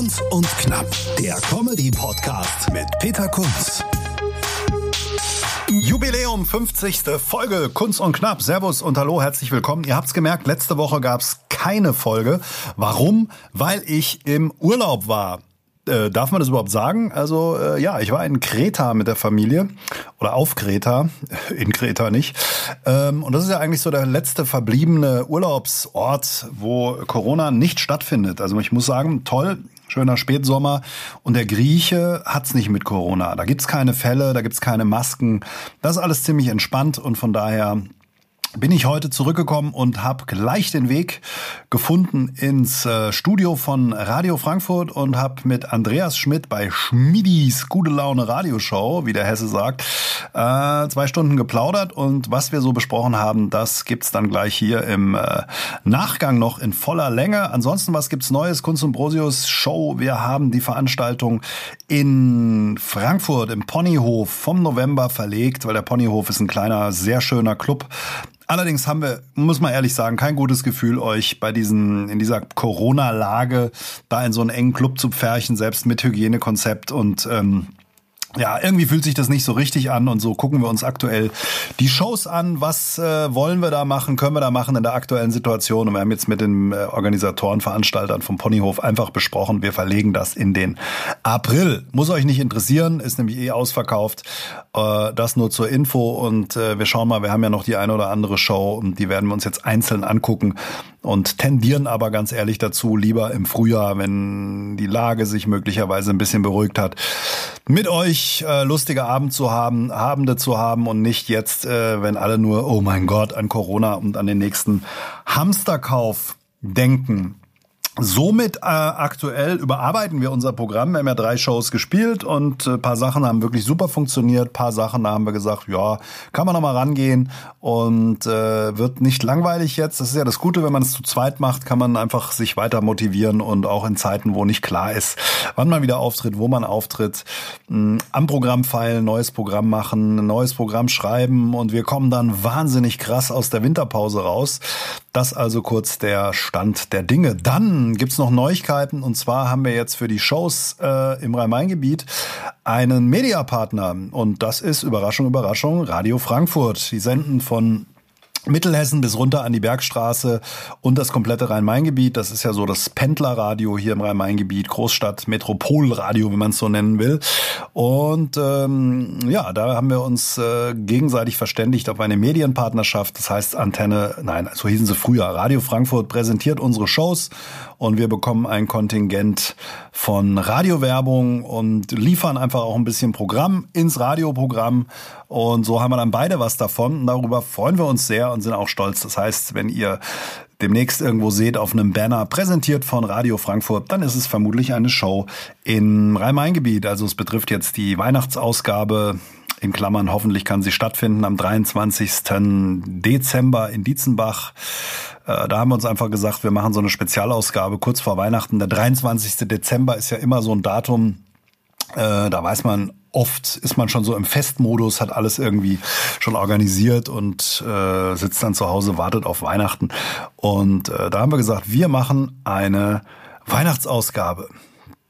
Kunz und Knapp, der Comedy-Podcast mit Peter Kunz. Jubiläum 50. Folge Kunz und Knapp. Servus und hallo, herzlich willkommen. Ihr habt's gemerkt, letzte Woche gab's keine Folge. Warum? Weil ich im Urlaub war. Äh, darf man das überhaupt sagen? Also äh, ja, ich war in Kreta mit der Familie oder auf Kreta, in Kreta nicht. Ähm, und das ist ja eigentlich so der letzte verbliebene Urlaubsort, wo Corona nicht stattfindet. Also ich muss sagen, toll, schöner Spätsommer. Und der Grieche hat's nicht mit Corona. Da gibt's keine Fälle, da gibt's keine Masken. Das ist alles ziemlich entspannt und von daher bin ich heute zurückgekommen und habe gleich den Weg gefunden ins äh, Studio von Radio Frankfurt und habe mit Andreas Schmidt bei Schmidis Gute Laune Radioshow, wie der Hesse sagt, äh, zwei Stunden geplaudert und was wir so besprochen haben, das gibt's dann gleich hier im äh, Nachgang noch in voller Länge. Ansonsten, was gibt's Neues? Kunst und Brosius Show. Wir haben die Veranstaltung in Frankfurt im Ponyhof vom November verlegt, weil der Ponyhof ist ein kleiner, sehr schöner Club Allerdings haben wir, muss man ehrlich sagen, kein gutes Gefühl, euch bei diesen, in dieser Corona-Lage da in so einen engen Club zu pferchen, selbst mit Hygienekonzept und ähm, ja, irgendwie fühlt sich das nicht so richtig an und so gucken wir uns aktuell die Shows an. Was äh, wollen wir da machen, können wir da machen in der aktuellen Situation? Und wir haben jetzt mit den äh, Organisatoren, Veranstaltern vom Ponyhof einfach besprochen, wir verlegen das in den April. Muss euch nicht interessieren, ist nämlich eh ausverkauft. Äh, das nur zur Info und äh, wir schauen mal, wir haben ja noch die eine oder andere Show und die werden wir uns jetzt einzeln angucken und tendieren aber ganz ehrlich dazu, lieber im Frühjahr, wenn die Lage sich möglicherweise ein bisschen beruhigt hat, mit euch äh, lustige Abend zu haben, Abende zu haben und nicht jetzt, äh, wenn alle nur, oh mein Gott, an Corona und an den nächsten Hamsterkauf denken. Somit äh, aktuell überarbeiten wir unser Programm. Wir haben ja drei Shows gespielt und äh, paar Sachen haben wirklich super funktioniert. Paar Sachen haben wir gesagt, ja, kann man noch mal rangehen und äh, wird nicht langweilig jetzt. Das ist ja das Gute, wenn man es zu zweit macht, kann man einfach sich weiter motivieren und auch in Zeiten, wo nicht klar ist, wann man wieder auftritt, wo man auftritt, mh, hm, am Programm feilen, neues Programm machen, neues Programm schreiben und wir kommen dann wahnsinnig krass aus der Winterpause raus. Das also kurz der Stand der Dinge. Dann gibt's noch Neuigkeiten und zwar haben wir jetzt für die Shows äh, im Rhein-Main-Gebiet einen Mediapartner und das ist Überraschung, Überraschung, Radio Frankfurt. Die senden von Mittelhessen bis runter an die Bergstraße und das komplette Rhein-Main-Gebiet. Das ist ja so das Pendlerradio hier im Rhein-Main-Gebiet, Großstadt, Metropolradio, wie man es so nennen will. Und ähm, ja, da haben wir uns äh, gegenseitig verständigt auf eine Medienpartnerschaft. Das heißt Antenne, nein, so hießen sie früher. Radio Frankfurt präsentiert unsere Shows und wir bekommen ein Kontingent von Radiowerbung und liefern einfach auch ein bisschen Programm ins Radioprogramm. Und so haben wir dann beide was davon. Und darüber freuen wir uns sehr und sind auch stolz. Das heißt, wenn ihr demnächst irgendwo seht auf einem Banner präsentiert von Radio Frankfurt, dann ist es vermutlich eine Show im Rhein-Main-Gebiet. Also es betrifft jetzt die Weihnachtsausgabe in Klammern, hoffentlich kann sie stattfinden am 23. Dezember in Dietzenbach. Äh, da haben wir uns einfach gesagt, wir machen so eine Spezialausgabe kurz vor Weihnachten. Der 23. Dezember ist ja immer so ein Datum, äh, da weiß man, oft ist man schon so im Festmodus, hat alles irgendwie schon organisiert und äh, sitzt dann zu Hause, wartet auf Weihnachten. Und äh, da haben wir gesagt, wir machen eine Weihnachtsausgabe.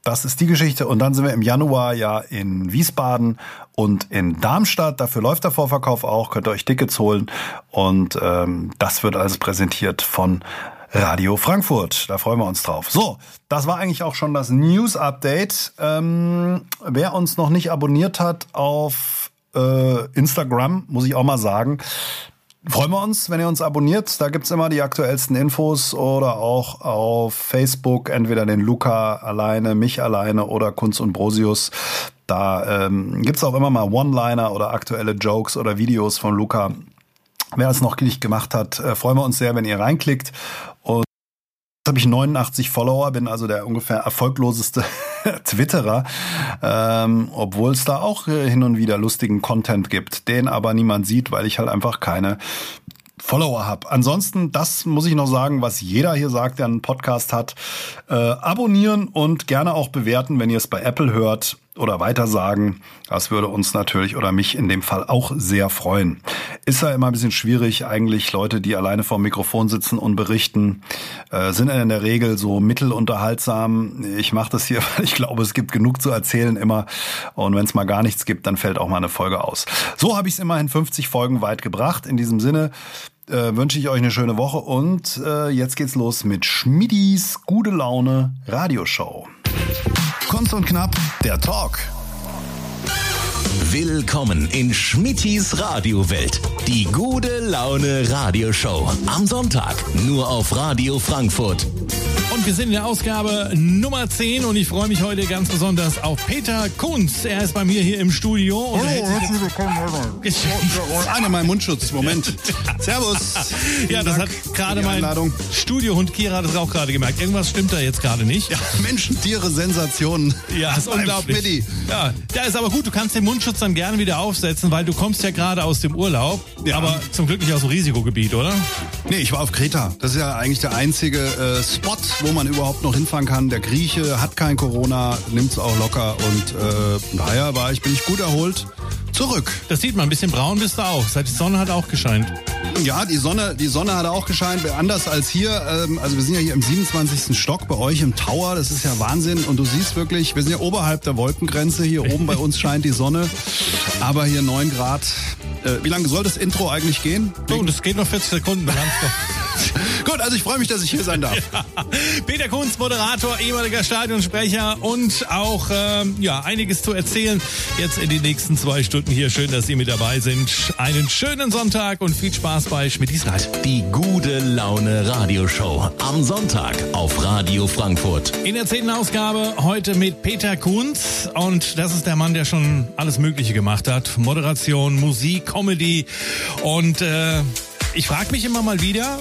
Das ist die Geschichte. Und dann sind wir im Januar ja in Wiesbaden und in Darmstadt. Dafür läuft der Vorverkauf auch. Könnt ihr euch Tickets holen. Und ähm, das wird alles präsentiert von Radio Frankfurt. Da freuen wir uns drauf. So, das war eigentlich auch schon das News Update. Ähm, wer uns noch nicht abonniert hat auf äh, Instagram, muss ich auch mal sagen, Freuen wir uns, wenn ihr uns abonniert. Da gibt's immer die aktuellsten Infos oder auch auf Facebook entweder den Luca alleine, mich alleine oder Kunst und Brosius. Da ähm, gibt's auch immer mal One-Liner oder aktuelle Jokes oder Videos von Luca. Wer es noch nicht gemacht hat, äh, freuen wir uns sehr, wenn ihr reinklickt. Jetzt habe ich 89 Follower, bin also der ungefähr erfolgloseste Twitterer, ähm, obwohl es da auch äh, hin und wieder lustigen Content gibt, den aber niemand sieht, weil ich halt einfach keine Follower habe. Ansonsten, das muss ich noch sagen, was jeder hier sagt, der einen Podcast hat. Äh, abonnieren und gerne auch bewerten, wenn ihr es bei Apple hört. Oder weitersagen. Das würde uns natürlich oder mich in dem Fall auch sehr freuen. Ist ja immer ein bisschen schwierig. Eigentlich Leute, die alleine vor dem Mikrofon sitzen und berichten, äh, sind in der Regel so mittelunterhaltsam. Ich mache das hier, weil ich glaube, es gibt genug zu erzählen immer. Und wenn es mal gar nichts gibt, dann fällt auch mal eine Folge aus. So habe ich es immerhin 50 Folgen weit gebracht. In diesem Sinne äh, wünsche ich euch eine schöne Woche und äh, jetzt geht's los mit Schmidis Gute Laune Radioshow. Kunst und Knapp, der Talk. Willkommen in Schmittis Radiowelt. Die gute Laune Radioshow. Am Sonntag nur auf Radio Frankfurt. Und wir sind in der Ausgabe Nummer 10 und ich freue mich heute ganz besonders auf Peter Kunz. Er ist bei mir hier im Studio. Und Hallo, herzlich willkommen. Einer mein Mundschutz, Moment. Servus. Ja, das hat gerade mein Studiohund Kira hat das auch gerade gemerkt. Irgendwas stimmt da jetzt gerade nicht. Ja, Menschen, Tiere, Sensationen. Ja, ist unglaublich. Ja, ja, ist aber gut. Du kannst den Mundschutz dann gerne wieder aufsetzen, weil du kommst ja gerade aus dem Urlaub. Ja. Aber zum Glück nicht aus dem Risikogebiet, oder? Nee, ich war auf Kreta. Das ist ja eigentlich der einzige äh, Spot, wo man überhaupt noch hinfahren kann. Der Grieche hat kein Corona, nimmt es auch locker und äh, daher war ich, bin ich gut erholt zurück. Das sieht man, ein bisschen braun bist du auch. Seit die Sonne hat auch gescheint. Ja, die Sonne, die Sonne hat auch gescheint. Anders als hier. Ähm, also wir sind ja hier im 27. Stock bei euch im Tower. Das ist ja Wahnsinn. Und du siehst wirklich, wir sind ja oberhalb der Wolkengrenze. Hier oben bei uns scheint die Sonne. Aber hier 9 Grad. Äh, wie lange soll das Intro eigentlich gehen? Oh, das geht noch 40 Sekunden. Gut, also ich freue mich, dass ich hier sein darf. Ja. Peter Kunz, Moderator, ehemaliger Stadionsprecher und auch ähm, ja einiges zu erzählen. Jetzt in den nächsten zwei Stunden hier. Schön, dass Sie mit dabei sind. Einen schönen Sonntag und viel Spaß bei Schmidtis Rad. Die gute Laune Radioshow am Sonntag auf Radio Frankfurt. In der zehnten Ausgabe heute mit Peter Kunz und das ist der Mann, der schon alles Mögliche gemacht hat. Moderation, Musik, Comedy und äh, ich frage mich immer mal wieder,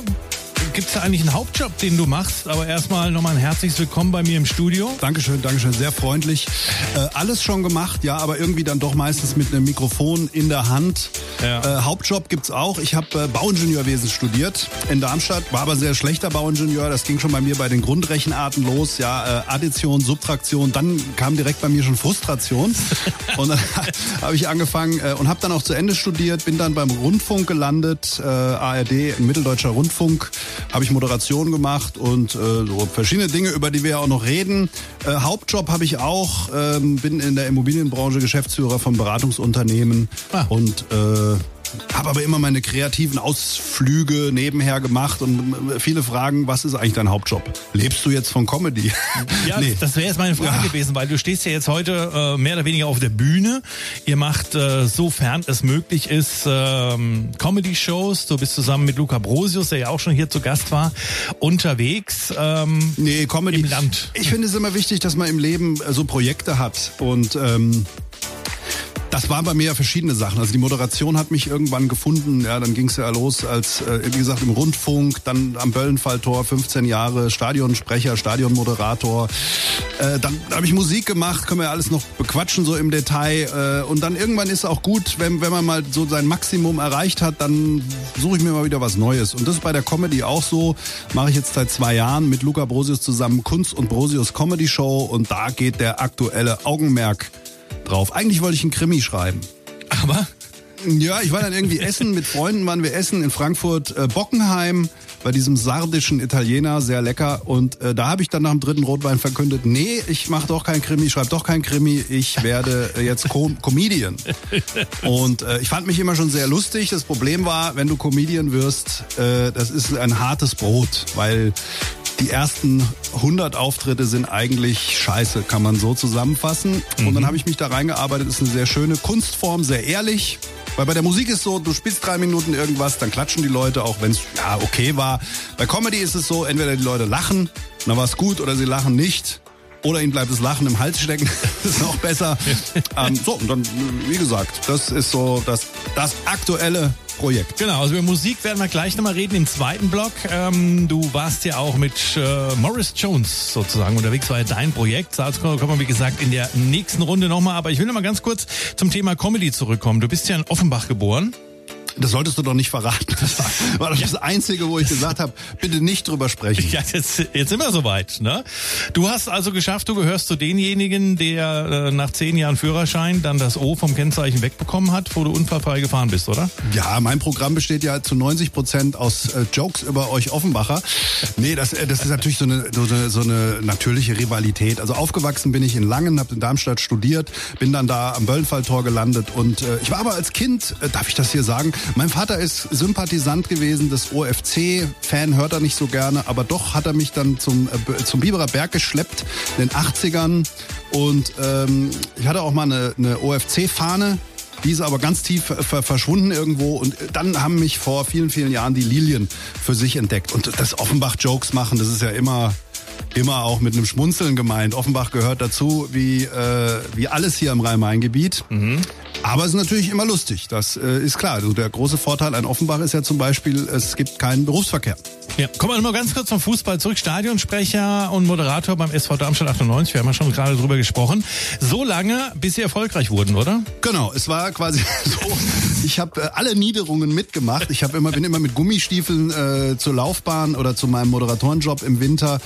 gibt es da eigentlich einen Hauptjob, den du machst? Aber erstmal nochmal ein herzliches Willkommen bei mir im Studio. Dankeschön, Dankeschön, sehr freundlich. Äh, alles schon gemacht, ja, aber irgendwie dann doch meistens mit einem Mikrofon in der Hand. Ja. Äh, Hauptjob gibt's auch. Ich habe äh, Bauingenieurwesen studiert in Darmstadt, war aber sehr schlechter Bauingenieur. Das ging schon bei mir bei den Grundrechenarten los, ja, äh, Addition, Subtraktion. Dann kam direkt bei mir schon Frustration und dann habe ich angefangen äh, und habe dann auch zu Ende studiert, bin dann beim Rundfunk gelandet, äh, ARD, Mitteldeutscher Rundfunk habe ich Moderation gemacht und äh, so verschiedene Dinge, über die wir ja auch noch reden. Äh, Hauptjob habe ich auch, ähm, bin in der Immobilienbranche Geschäftsführer von Beratungsunternehmen ah. und äh, habe aber immer meine kreativen Ausflüge nebenher gemacht und viele fragen, was ist eigentlich dein Hauptjob? Lebst du jetzt von Comedy? Ja, nee. das wäre jetzt meine Frage ja. gewesen, weil du stehst ja jetzt heute äh, mehr oder weniger auf der Bühne. Ihr macht, äh, sofern es möglich ist, ähm, Comedy-Shows. Du bist zusammen mit Luca Brosius, der ja auch schon hier zu Gast war, unterwegs ähm, nee, Comedy. im Land. Ich finde es immer wichtig, dass man im Leben äh, so Projekte hat und ähm, das waren bei mir ja verschiedene Sachen. Also die Moderation hat mich irgendwann gefunden. Ja, dann ging es ja los als, äh, wie gesagt, im Rundfunk, dann am Böllenfalltor, 15 Jahre, Stadionsprecher, Stadionmoderator. Äh, dann habe ich Musik gemacht, können wir ja alles noch bequatschen so im Detail. Äh, und dann irgendwann ist es auch gut, wenn, wenn man mal so sein Maximum erreicht hat, dann suche ich mir mal wieder was Neues. Und das ist bei der Comedy auch so. Mache ich jetzt seit zwei Jahren mit Luca Brosius zusammen Kunst und Brosius Comedy Show. Und da geht der aktuelle Augenmerk drauf. Eigentlich wollte ich einen Krimi schreiben. Aber? Ja, ich war dann irgendwie essen, mit Freunden waren wir essen in Frankfurt äh, Bockenheim bei diesem sardischen Italiener, sehr lecker. Und äh, da habe ich dann nach dem dritten Rotwein verkündet, nee, ich mache doch kein Krimi, schreibe doch kein Krimi, ich werde äh, jetzt Com Comedian. Und äh, ich fand mich immer schon sehr lustig. Das Problem war, wenn du Comedian wirst, äh, das ist ein hartes Brot, weil die ersten 100 Auftritte sind eigentlich scheiße, kann man so zusammenfassen. Mhm. Und dann mhm. habe ich mich da reingearbeitet. Ist eine sehr schöne Kunstform, sehr ehrlich. Weil bei der Musik ist so, du spielst drei Minuten irgendwas, dann klatschen die Leute, auch wenn es ja okay war. Bei Comedy ist es so, entweder die Leute lachen, dann war es gut, oder sie lachen nicht. Oder ihnen bleibt das Lachen im Hals stecken. das ist noch besser. ähm, so, und dann, wie gesagt, das ist so das, das aktuelle Projekt. Genau, also über Musik werden wir gleich nochmal reden im zweiten Block. Ähm, du warst ja auch mit äh, Morris Jones sozusagen unterwegs, war ja dein Projekt. Dazu kommen wir, wie gesagt, in der nächsten Runde nochmal. Aber ich will nochmal ganz kurz zum Thema Comedy zurückkommen. Du bist ja in Offenbach geboren. Das solltest du doch nicht verraten. Das war doch das Einzige, wo ich gesagt habe, bitte nicht drüber sprechen. Ja, jetzt, jetzt sind wir soweit. Ne? Du hast also geschafft, du gehörst zu denjenigen, der äh, nach zehn Jahren Führerschein dann das O vom Kennzeichen wegbekommen hat, wo du unfallfrei gefahren bist, oder? Ja, mein Programm besteht ja zu 90 Prozent aus äh, Jokes über euch Offenbacher. Nee, das, äh, das ist natürlich so eine, so, eine, so eine natürliche Rivalität. Also aufgewachsen bin ich in Langen, habe in Darmstadt studiert, bin dann da am Böllenfalltor gelandet und äh, ich war aber als Kind, äh, darf ich das hier sagen, mein Vater ist Sympathisant gewesen des OFC, Fan hört er nicht so gerne, aber doch hat er mich dann zum, äh, zum Biberer Berg geschleppt in den 80ern und ähm, ich hatte auch mal eine, eine OFC-Fahne die ist aber ganz tief ver verschwunden irgendwo. Und dann haben mich vor vielen, vielen Jahren die Lilien für sich entdeckt. Und das Offenbach-Jokes machen, das ist ja immer immer auch mit einem Schmunzeln gemeint. Offenbach gehört dazu, wie, äh, wie alles hier im Rhein-Main-Gebiet. Mhm. Aber es ist natürlich immer lustig, das äh, ist klar. Also der große Vorteil an Offenbach ist ja zum Beispiel, es gibt keinen Berufsverkehr. Ja, kommen wir mal ganz kurz zum Fußball zurück. Stadionsprecher und Moderator beim SV Darmstadt 98, wir haben ja schon gerade drüber gesprochen. So lange, bis Sie erfolgreich wurden, oder? Genau, es war quasi so, ich habe äh, alle Niederungen mitgemacht. Ich hab immer, bin immer mit Gummistiefeln äh, zur Laufbahn oder zu meinem Moderatorenjob im Winter,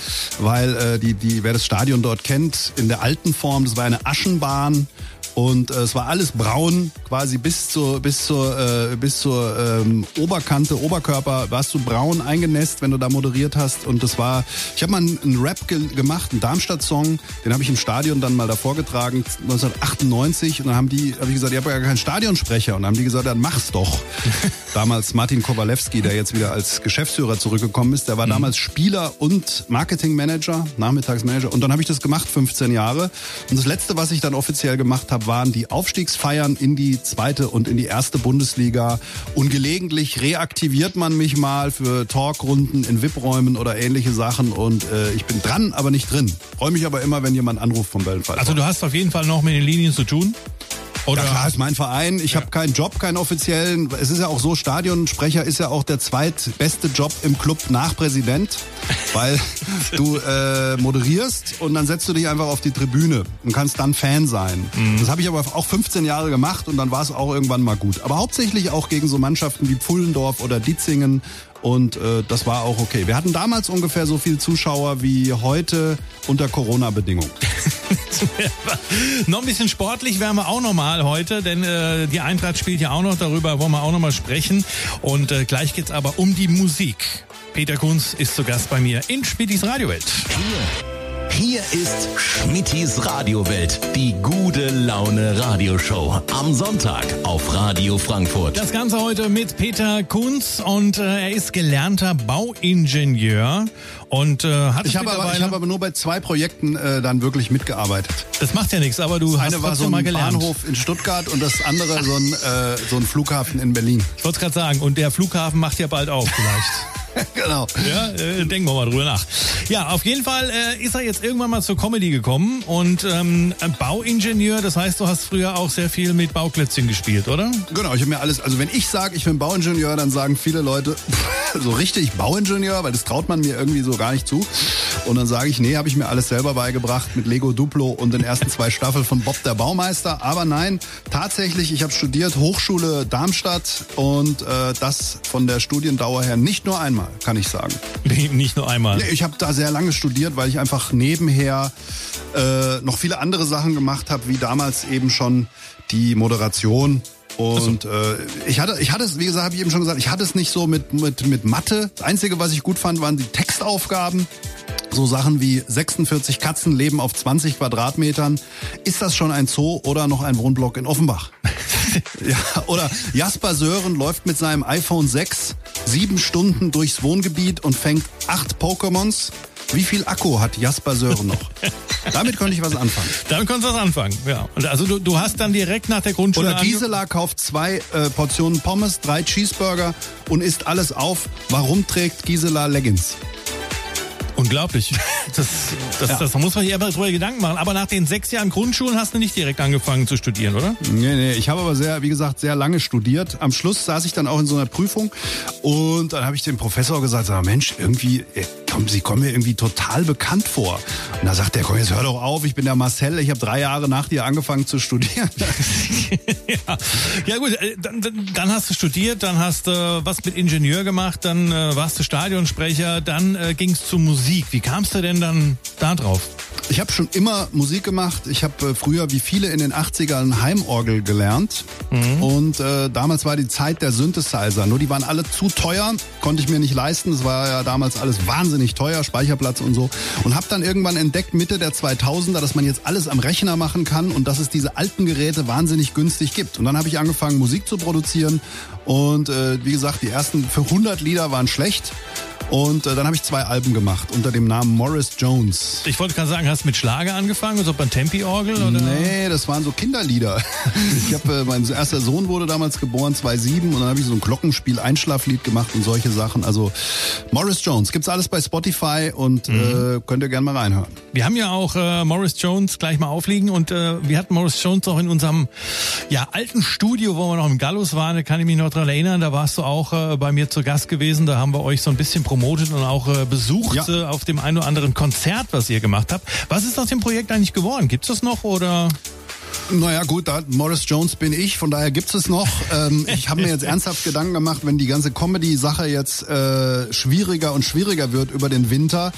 weil äh, die, die, wer das Stadion dort kennt, in der alten Form, das war eine Aschenbahn und äh, es war alles braun, quasi bis zur bis zur äh, bis zur ähm, Oberkante, Oberkörper warst du braun eingenässt, wenn du da moderiert hast. Und das war, ich habe mal einen, einen Rap ge gemacht, einen Darmstadt-Song, den habe ich im Stadion dann mal davor getragen, 1998. Und dann haben die, habe ich gesagt, ihr habt ja gar keinen Stadionsprecher. Und dann haben die gesagt, dann mach's doch. damals Martin Kowalewski, der jetzt wieder als Geschäftsführer zurückgekommen ist, der war mhm. damals Spieler und Marketingmanager, Nachmittagsmanager. Und dann habe ich das gemacht, 15 Jahre. Und das letzte, was ich dann offiziell gemacht habe, waren die Aufstiegsfeiern in die zweite und in die erste Bundesliga. Und gelegentlich reaktiviert man mich mal für Talkrunden in VIP-Räumen oder ähnliche Sachen. Und äh, ich bin dran, aber nicht drin. Freue mich aber immer, wenn jemand anruft vom Wellenfall. Also du hast auf jeden Fall noch mit den Linien zu tun? Oder ja, klar, ist mein Verein. Ich ja. habe keinen Job, keinen offiziellen. Es ist ja auch so, Stadionsprecher ist ja auch der zweitbeste Job im Club nach Präsident, weil du äh, moderierst und dann setzt du dich einfach auf die Tribüne und kannst dann Fan sein. Mhm. Das habe ich aber auch 15 Jahre gemacht und dann war es auch irgendwann mal gut. Aber hauptsächlich auch gegen so Mannschaften wie Pfullendorf oder Ditzingen und äh, das war auch okay. Wir hatten damals ungefähr so viele Zuschauer wie heute unter Corona-Bedingungen. noch ein bisschen sportlich wären wir auch nochmal heute, denn äh, die Eintracht spielt ja auch noch, darüber wollen wir auch nochmal sprechen. Und äh, gleich geht's aber um die Musik. Peter Kunz ist zu Gast bei mir in Spittis Radiowelt. Hier hier ist Schmittis Radiowelt, die gute Laune Radioshow. Am Sonntag auf Radio Frankfurt. Das Ganze heute mit Peter Kunz und äh, er ist gelernter Bauingenieur und äh, hat ich habe aber, ich habe aber nur bei zwei Projekten äh, dann wirklich mitgearbeitet. Das macht ja nichts, aber du das hast eine war so ein mal gelernt. Bahnhof in Stuttgart und das andere so ein äh, so ein Flughafen in Berlin. Ich wollte es gerade sagen und der Flughafen macht ja bald auf vielleicht. genau. Ja, äh, denken wir mal drüber nach. Ja, auf jeden Fall äh, ist er jetzt irgendwann mal zur Comedy gekommen und ähm, Bauingenieur, das heißt, du hast früher auch sehr viel mit Bauklötzchen gespielt, oder? Genau, ich habe mir alles, also wenn ich sage, ich bin Bauingenieur, dann sagen viele Leute, so richtig Bauingenieur, weil das traut man mir irgendwie so gar nicht zu. Und dann sage ich, nee, habe ich mir alles selber beigebracht mit Lego Duplo und den ersten zwei Staffeln von Bob der Baumeister. Aber nein, tatsächlich, ich habe studiert Hochschule Darmstadt und äh, das von der Studiendauer her nicht nur einmal, kann ich sagen. nicht nur einmal. Nee, ich habe da sehr lange studiert, weil ich einfach nebenher äh, noch viele andere Sachen gemacht habe, wie damals eben schon die Moderation und so. äh, ich hatte, ich hatte es, wie gesagt, habe ich eben schon gesagt, ich hatte es nicht so mit, mit, mit Mathe. Das Einzige, was ich gut fand, waren die Textaufgaben. So Sachen wie 46 Katzen leben auf 20 Quadratmetern. Ist das schon ein Zoo oder noch ein Wohnblock in Offenbach? ja, oder Jasper Sören läuft mit seinem iPhone 6 sieben Stunden durchs Wohngebiet und fängt acht Pokémons. Wie viel Akku hat Jasper Sören noch? Damit könnte ich was anfangen. Damit konntest du was anfangen, ja. Und also du, du hast dann direkt nach der Grundschule... Oder Gisela kauft zwei äh, Portionen Pommes, drei Cheeseburger und isst alles auf. Warum trägt Gisela Leggings? Unglaublich. Das, das, ja. das, da muss man sich einfach drüber Gedanken machen. Aber nach den sechs Jahren Grundschulen hast du nicht direkt angefangen zu studieren, oder? Nee, nee. Ich habe aber sehr, wie gesagt, sehr lange studiert. Am Schluss saß ich dann auch in so einer Prüfung und dann habe ich dem Professor gesagt, sag, Mensch, irgendwie, kommen, Sie kommen mir irgendwie total bekannt vor. Und da sagt der, komm, jetzt hör doch auf, ich bin der Marcel, ich habe drei Jahre nach dir angefangen zu studieren. ja. ja gut, äh, dann, dann hast du studiert, dann hast du äh, was mit Ingenieur gemacht, dann äh, warst du Stadionsprecher, dann äh, ging es zur Musik. Wie kamst du denn dann da drauf? Ich habe schon immer Musik gemacht. Ich habe äh, früher wie viele in den 80ern Heimorgel gelernt. Mhm. Und äh, damals war die Zeit der Synthesizer. Nur die waren alle zu teuer, konnte ich mir nicht leisten. Es war ja damals alles wahnsinnig teuer, Speicherplatz und so. Und habe dann irgendwann entdeckt, Mitte der 2000er, dass man jetzt alles am Rechner machen kann und dass es diese alten Geräte wahnsinnig günstig gibt. Und dann habe ich angefangen, Musik zu produzieren. Und äh, wie gesagt, die ersten für 100 Lieder waren schlecht. Und äh, dann habe ich zwei Alben gemacht unter dem Namen Morris Jones. Ich wollte gerade sagen, hast du mit Schlager angefangen, so beim Tempi-Orgel? Oder? Nee, das waren so Kinderlieder. ich habe, äh, mein erster Sohn wurde damals geboren, 2007, und dann habe ich so ein Glockenspiel, Einschlaflied gemacht und solche Sachen. Also Morris Jones, gibt's alles bei Spotify und mhm. äh, könnt ihr gerne mal reinhören. Wir haben ja auch äh, Morris Jones gleich mal aufliegen und äh, wir hatten Morris Jones auch in unserem ja, alten Studio, wo wir noch im Gallus waren, da kann ich mich noch dran erinnern, da warst du auch äh, bei mir zu Gast gewesen, da haben wir euch so ein bisschen promotet und auch äh, besucht ja. äh, auf dem einen oder anderen Konzert, was ihr gemacht habt. Was ist aus dem Projekt eigentlich geworden? Gibt's das noch oder? Naja gut, da Morris Jones bin ich, von daher gibt's es noch. Ähm, ich habe mir jetzt ernsthaft Gedanken gemacht, wenn die ganze Comedy-Sache jetzt äh, schwieriger und schwieriger wird über den Winter,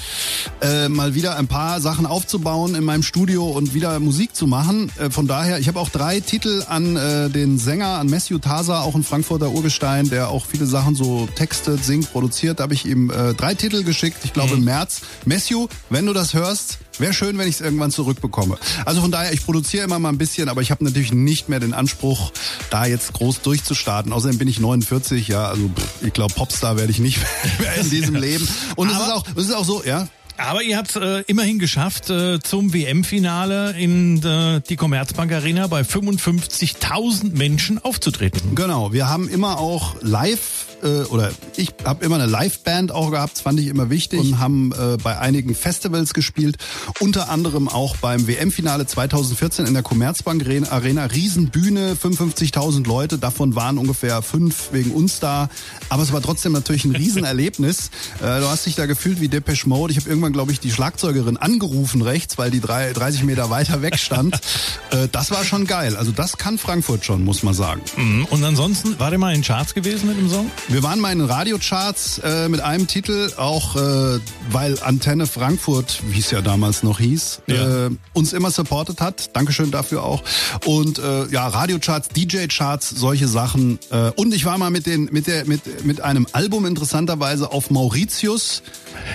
äh, mal wieder ein paar Sachen aufzubauen in meinem Studio und wieder Musik zu machen. Äh, von daher, ich habe auch drei Titel an äh, den Sänger, an Matthew Tasa, auch ein Frankfurter Urgestein, der auch viele Sachen so textet, singt, produziert. Da habe ich ihm äh, drei Titel geschickt, ich glaube mhm. im März. Matthew, wenn du das hörst, Wäre schön, wenn ich es irgendwann zurückbekomme. Also von daher, ich produziere immer mal ein bisschen, aber ich habe natürlich nicht mehr den Anspruch, da jetzt groß durchzustarten. Außerdem bin ich 49, ja, also ich glaube, Popstar werde ich nicht mehr in diesem Leben. Und es ist auch, es ist auch so, ja. Aber ihr habt äh, immerhin geschafft, äh, zum WM-Finale in äh, die Commerzbank Arena bei 55.000 Menschen aufzutreten. Genau, wir haben immer auch live äh, oder ich habe immer eine Liveband auch gehabt, das fand ich immer wichtig und haben äh, bei einigen Festivals gespielt, unter anderem auch beim WM-Finale 2014 in der Commerzbank Arena, Riesenbühne, 55.000 Leute, davon waren ungefähr fünf wegen uns da, aber es war trotzdem natürlich ein Riesenerlebnis. äh, du hast dich da gefühlt wie Depeche Mode. Ich habe irgendwann, glaube ich, die Schlagzeugerin angerufen rechts, weil die drei, 30 Meter weiter weg stand. äh, das war schon geil. Also das kann Frankfurt schon, muss man sagen. Mhm. Und ansonsten, war der mal in Charts gewesen mit dem Song? Wir waren mal in den Radiocharts äh, mit einem Titel, auch äh, weil Antenne Frankfurt, wie es ja damals noch hieß, ja. äh, uns immer supportet hat. Dankeschön dafür auch. Und äh, ja, Radiocharts, DJ-Charts, solche Sachen. Äh, und ich war mal mit den mit der mit mit einem Album interessanterweise auf Mauritius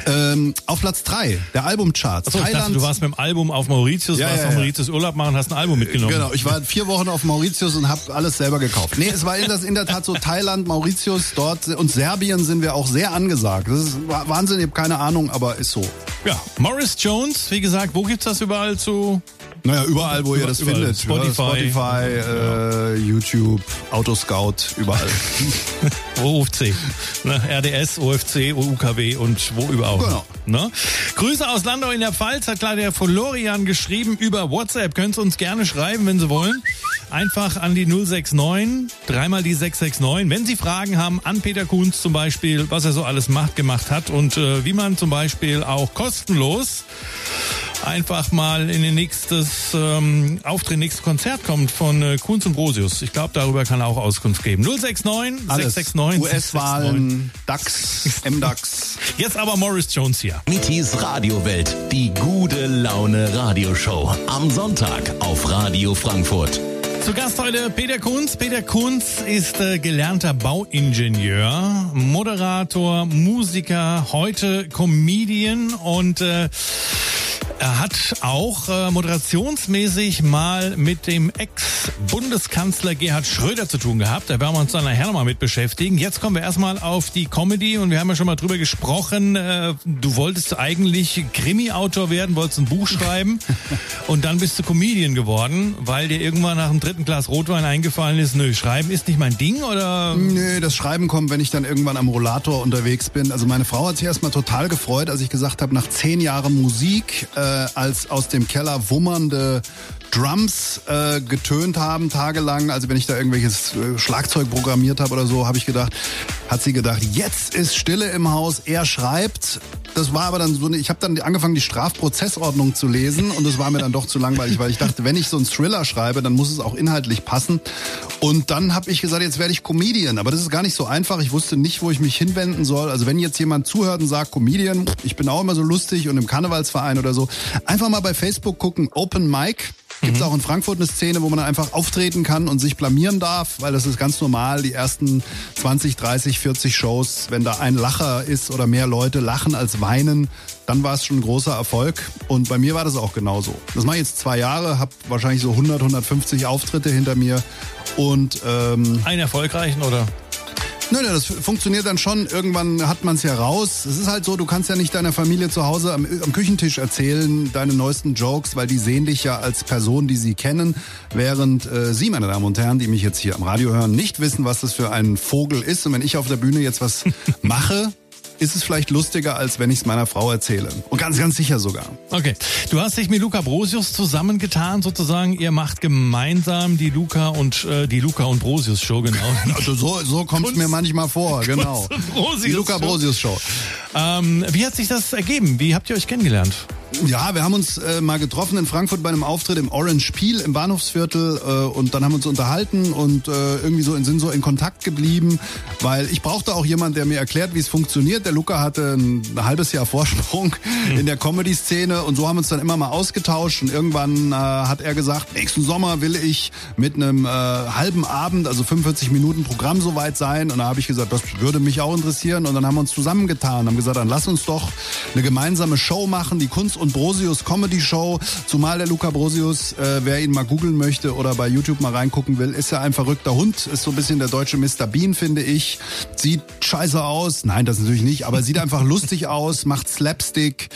ähm, auf Platz drei der Albumcharts. Achso, Thailand. Dachte, du warst mit dem Album auf Mauritius, ja, warst ja, auf Mauritius Urlaub machen, hast ein Album mitgenommen. Genau, ich war vier Wochen auf Mauritius und habe alles selber gekauft. Nee, es war in, das, in der Tat so Thailand, Mauritius, dort und Serbien sind wir auch sehr angesagt. Das ist Wahnsinn, ich habe keine Ahnung, aber ist so. Ja, Morris Jones, wie gesagt, wo gibt's das überall zu naja, überall, wo ihr das überall. findet. Spotify, Spotify äh, YouTube, Autoscout, überall. OFC, ne? RDS, OFC, UKW und wo überall. Genau. Ne? Grüße aus Landau in der Pfalz, hat der Florian geschrieben über WhatsApp. Könnt ihr uns gerne schreiben, wenn Sie wollen. Einfach an die 069, dreimal die 669. Wenn Sie Fragen haben an Peter Kunz zum Beispiel, was er so alles macht, gemacht hat und äh, wie man zum Beispiel auch kostenlos einfach mal in den nächstes ähm, Auftritt, nächstes Konzert kommt von äh, Kunz und Brosius. Ich glaube, darüber kann er auch Auskunft geben. 069 Alles. 669 US-Wahlen, DAX, MDAX. Jetzt aber Morris Jones hier. Mitis Radiowelt, die gute Laune Radioshow. Am Sonntag auf Radio Frankfurt. Zu Gast heute Peter Kunz. Peter Kunz ist äh, gelernter Bauingenieur, Moderator, Musiker, heute Comedian und äh, er hat auch äh, moderationsmäßig mal mit dem Ex-Bundeskanzler Gerhard Schröder zu tun gehabt. Da werden wir uns dann nachher nochmal mit beschäftigen. Jetzt kommen wir erstmal auf die Comedy und wir haben ja schon mal drüber gesprochen. Äh, du wolltest eigentlich Krimi-Autor werden, wolltest ein Buch schreiben und dann bist du Comedian geworden, weil dir irgendwann nach dem dritten Glas Rotwein eingefallen ist, nö, Schreiben ist nicht mein Ding oder? Nö, das Schreiben kommt, wenn ich dann irgendwann am Rollator unterwegs bin. Also meine Frau hat sich erstmal total gefreut, als ich gesagt habe, nach zehn Jahren Musik äh, als aus dem Keller wummernde Drums äh, getönt haben tagelang. Also wenn ich da irgendwelches äh, Schlagzeug programmiert habe oder so, habe ich gedacht, hat sie gedacht, jetzt ist Stille im Haus. Er schreibt. Das war aber dann so, ich habe dann angefangen, die Strafprozessordnung zu lesen und das war mir dann doch zu langweilig, weil ich dachte, wenn ich so einen Thriller schreibe, dann muss es auch inhaltlich passen. Und dann habe ich gesagt, jetzt werde ich Comedian. Aber das ist gar nicht so einfach. Ich wusste nicht, wo ich mich hinwenden soll. Also wenn jetzt jemand zuhört und sagt Comedian, ich bin auch immer so lustig und im Karnevalsverein oder so, einfach mal bei Facebook gucken, Open Mic. Gibt es auch in Frankfurt eine Szene, wo man einfach auftreten kann und sich blamieren darf, weil das ist ganz normal. Die ersten 20, 30, 40 Shows, wenn da ein Lacher ist oder mehr Leute lachen als weinen, dann war es schon ein großer Erfolg. Und bei mir war das auch genauso. Das mache ich jetzt zwei Jahre, habe wahrscheinlich so 100, 150 Auftritte hinter mir und ähm, Einen erfolgreichen oder? Nein, nein, das funktioniert dann schon. Irgendwann hat man es ja raus. Es ist halt so, du kannst ja nicht deiner Familie zu Hause am, am, Küchentisch erzählen, deine neuesten Jokes, weil die sehen dich ja als Person, die sie kennen. Während äh, Sie, meine Damen und Herren, die mich jetzt hier am Radio hören, nicht wissen, was das für ein Vogel ist. Und wenn ich auf der Bühne jetzt was mache, ist es vielleicht lustiger, als wenn ich es meiner Frau erzähle. Und ganz, ganz sicher sogar. Okay. Du hast dich mit Luca Brosius zusammengetan, sozusagen. Ihr macht gemeinsam die Luca und äh, die Luca und Brosius Show, genau. Also so, so kommt es mir manchmal vor, genau. Brosius die Luca Brosius Show. Ähm, wie hat sich das ergeben? Wie habt ihr euch kennengelernt? Ja, wir haben uns äh, mal getroffen in Frankfurt bei einem Auftritt im Orange Peel im Bahnhofsviertel äh, und dann haben wir uns unterhalten und äh, irgendwie so sind so in Kontakt geblieben, weil ich brauchte auch jemanden, der mir erklärt, wie es funktioniert. Der Luca hatte ein, ein halbes Jahr Vorsprung mhm. in der Comedy-Szene und so haben wir uns dann immer mal ausgetauscht und irgendwann äh, hat er gesagt, nächsten Sommer will ich mit einem äh, halben Abend, also 45 Minuten Programm soweit sein und da habe ich gesagt, das würde mich auch interessieren und dann haben wir uns zusammengetan, haben gesagt, dann lass uns doch eine gemeinsame Show machen, die Kunst und Brosius Comedy Show. Zumal der Luca Brosius, äh, wer ihn mal googeln möchte oder bei YouTube mal reingucken will, ist ja ein verrückter Hund. Ist so ein bisschen der deutsche Mr. Bean, finde ich. Sieht scheiße aus. Nein, das natürlich nicht, aber sieht einfach lustig aus, macht Slapstick,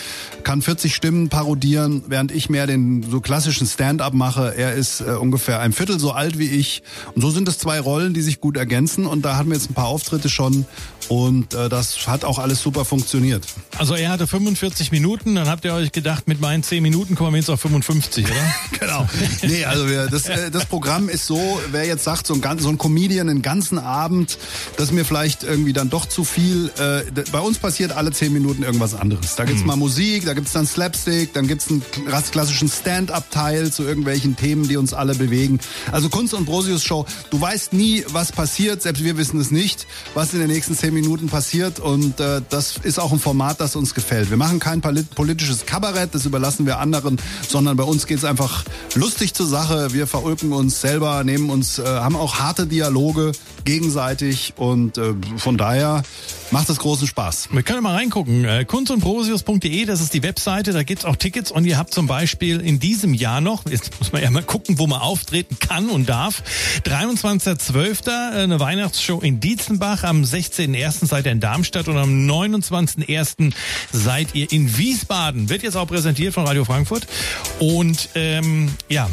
kann 40 Stimmen parodieren, während ich mehr den so klassischen Stand-up mache. Er ist äh, ungefähr ein Viertel so alt wie ich. Und so sind es zwei Rollen, die sich gut ergänzen. Und da hatten wir jetzt ein paar Auftritte schon. Und äh, das hat auch alles super funktioniert. Also er hatte 45 Minuten, dann habt ihr euch gedacht, mit meinen 10 Minuten kommen wir jetzt auf 55, oder? genau. Nee, also wir, das, äh, das Programm ist so, wer jetzt sagt, so ein, so ein Comedian einen ganzen Abend, das ist mir vielleicht irgendwie dann doch zu viel. Äh, bei uns passiert alle 10 Minuten irgendwas anderes. Da gibt's mhm. mal Musik, da gibt's dann Slapstick, dann gibt's einen klassischen Stand-up-Teil zu irgendwelchen Themen, die uns alle bewegen. Also Kunst und Brosius Show, du weißt nie, was passiert, selbst wir wissen es nicht, was in den nächsten 10 Minuten passiert und äh, das ist auch ein Format, das uns gefällt. Wir machen kein politisches Kabarett, das überlassen wir anderen, sondern bei uns geht es einfach lustig zur Sache. Wir verulken uns selber, nehmen uns, äh, haben auch harte Dialoge gegenseitig und äh, von daher macht es großen Spaß. Wir können mal reingucken. Äh, kunstundprosius.de, das ist die Webseite, da gibt's auch Tickets und ihr habt zum Beispiel in diesem Jahr noch, jetzt muss man ja mal gucken, wo man auftreten kann und darf, 23.12. Äh, eine Weihnachtsshow in Dietzenbach, am 16.01. seid ihr in Darmstadt und am 29.01. seid ihr in Wiesbaden. Wird jetzt auch präsentiert von Radio Frankfurt und ähm, ja,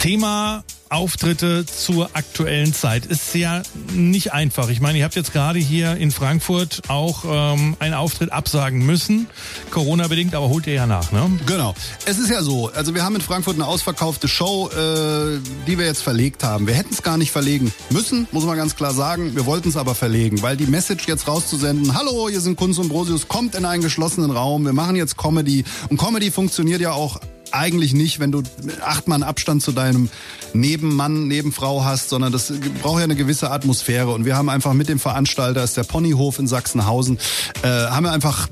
Thema Auftritte zur aktuellen Zeit ist ja nicht einfach. Ich meine, ihr habt jetzt gerade hier in Frankfurt auch ähm, einen Auftritt absagen müssen, Corona bedingt, aber holt ihr ja nach, ne? Genau. Es ist ja so, also wir haben in Frankfurt eine ausverkaufte Show, äh, die wir jetzt verlegt haben. Wir hätten es gar nicht verlegen müssen, muss man ganz klar sagen. Wir wollten es aber verlegen, weil die Message jetzt rauszusenden: Hallo, hier sind Kunst und Brosius, kommt in einen geschlossenen Raum. Wir machen jetzt Comedy und Comedy funktioniert ja auch eigentlich nicht, wenn du acht Mann Abstand zu deinem Nebenmann, Nebenfrau hast, sondern das braucht ja eine gewisse Atmosphäre. Und wir haben einfach mit dem Veranstalter, ist der Ponyhof in Sachsenhausen, äh, haben wir einfach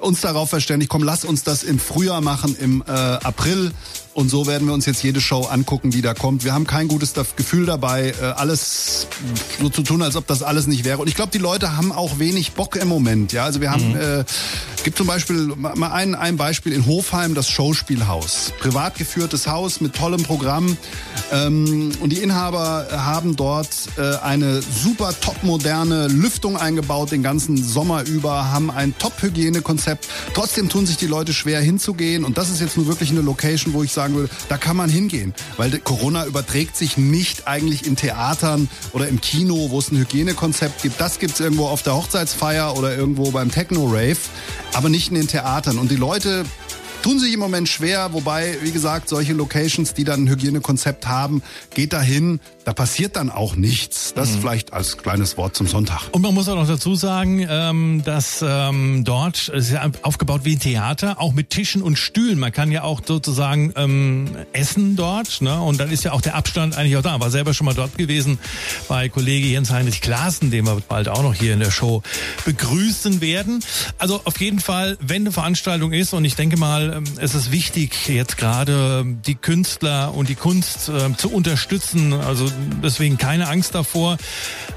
uns darauf verständigt, komm, lass uns das im Frühjahr machen, im äh, April. Und so werden wir uns jetzt jede Show angucken, die da kommt. Wir haben kein gutes Gefühl dabei, äh, alles so zu tun, als ob das alles nicht wäre. Und ich glaube, die Leute haben auch wenig Bock im Moment. Ja, also wir haben, mhm. äh, gibt zum Beispiel mal ein, ein Beispiel in Hofheim, das Showspielhaus. Privat geführtes Haus mit tollem Programm. Ähm, und die Inhaber haben dort äh, eine super top moderne Lüftung eingebaut den ganzen Sommer über, haben ein Top-Hygienekonzept. Trotzdem tun sich die Leute schwer hinzugehen. Und das ist jetzt nur wirklich eine Location, wo ich sagen würde, da kann man hingehen. Weil Corona überträgt sich nicht eigentlich in Theatern oder im Kino, wo es ein Hygienekonzept gibt. Das gibt es irgendwo auf der Hochzeitsfeier oder irgendwo beim Techno-Rave, aber nicht in den Theatern. Und die Leute tun sich im Moment schwer, wobei, wie gesagt, solche Locations, die dann ein Hygienekonzept haben, geht dahin, da passiert dann auch nichts. Das mhm. vielleicht als kleines Wort zum Sonntag. Und man muss auch noch dazu sagen, ähm, dass ähm, dort ist ja aufgebaut wie ein Theater, auch mit Tischen und Stühlen. Man kann ja auch sozusagen ähm, essen dort, ne? Und dann ist ja auch der Abstand eigentlich auch da. War selber schon mal dort gewesen bei Kollege Jens Heinrich Klaassen, den wir bald auch noch hier in der Show begrüßen werden. Also auf jeden Fall, wenn eine Veranstaltung ist, und ich denke mal, ähm, es ist wichtig, jetzt gerade die Künstler und die Kunst äh, zu unterstützen. Also deswegen keine Angst davor,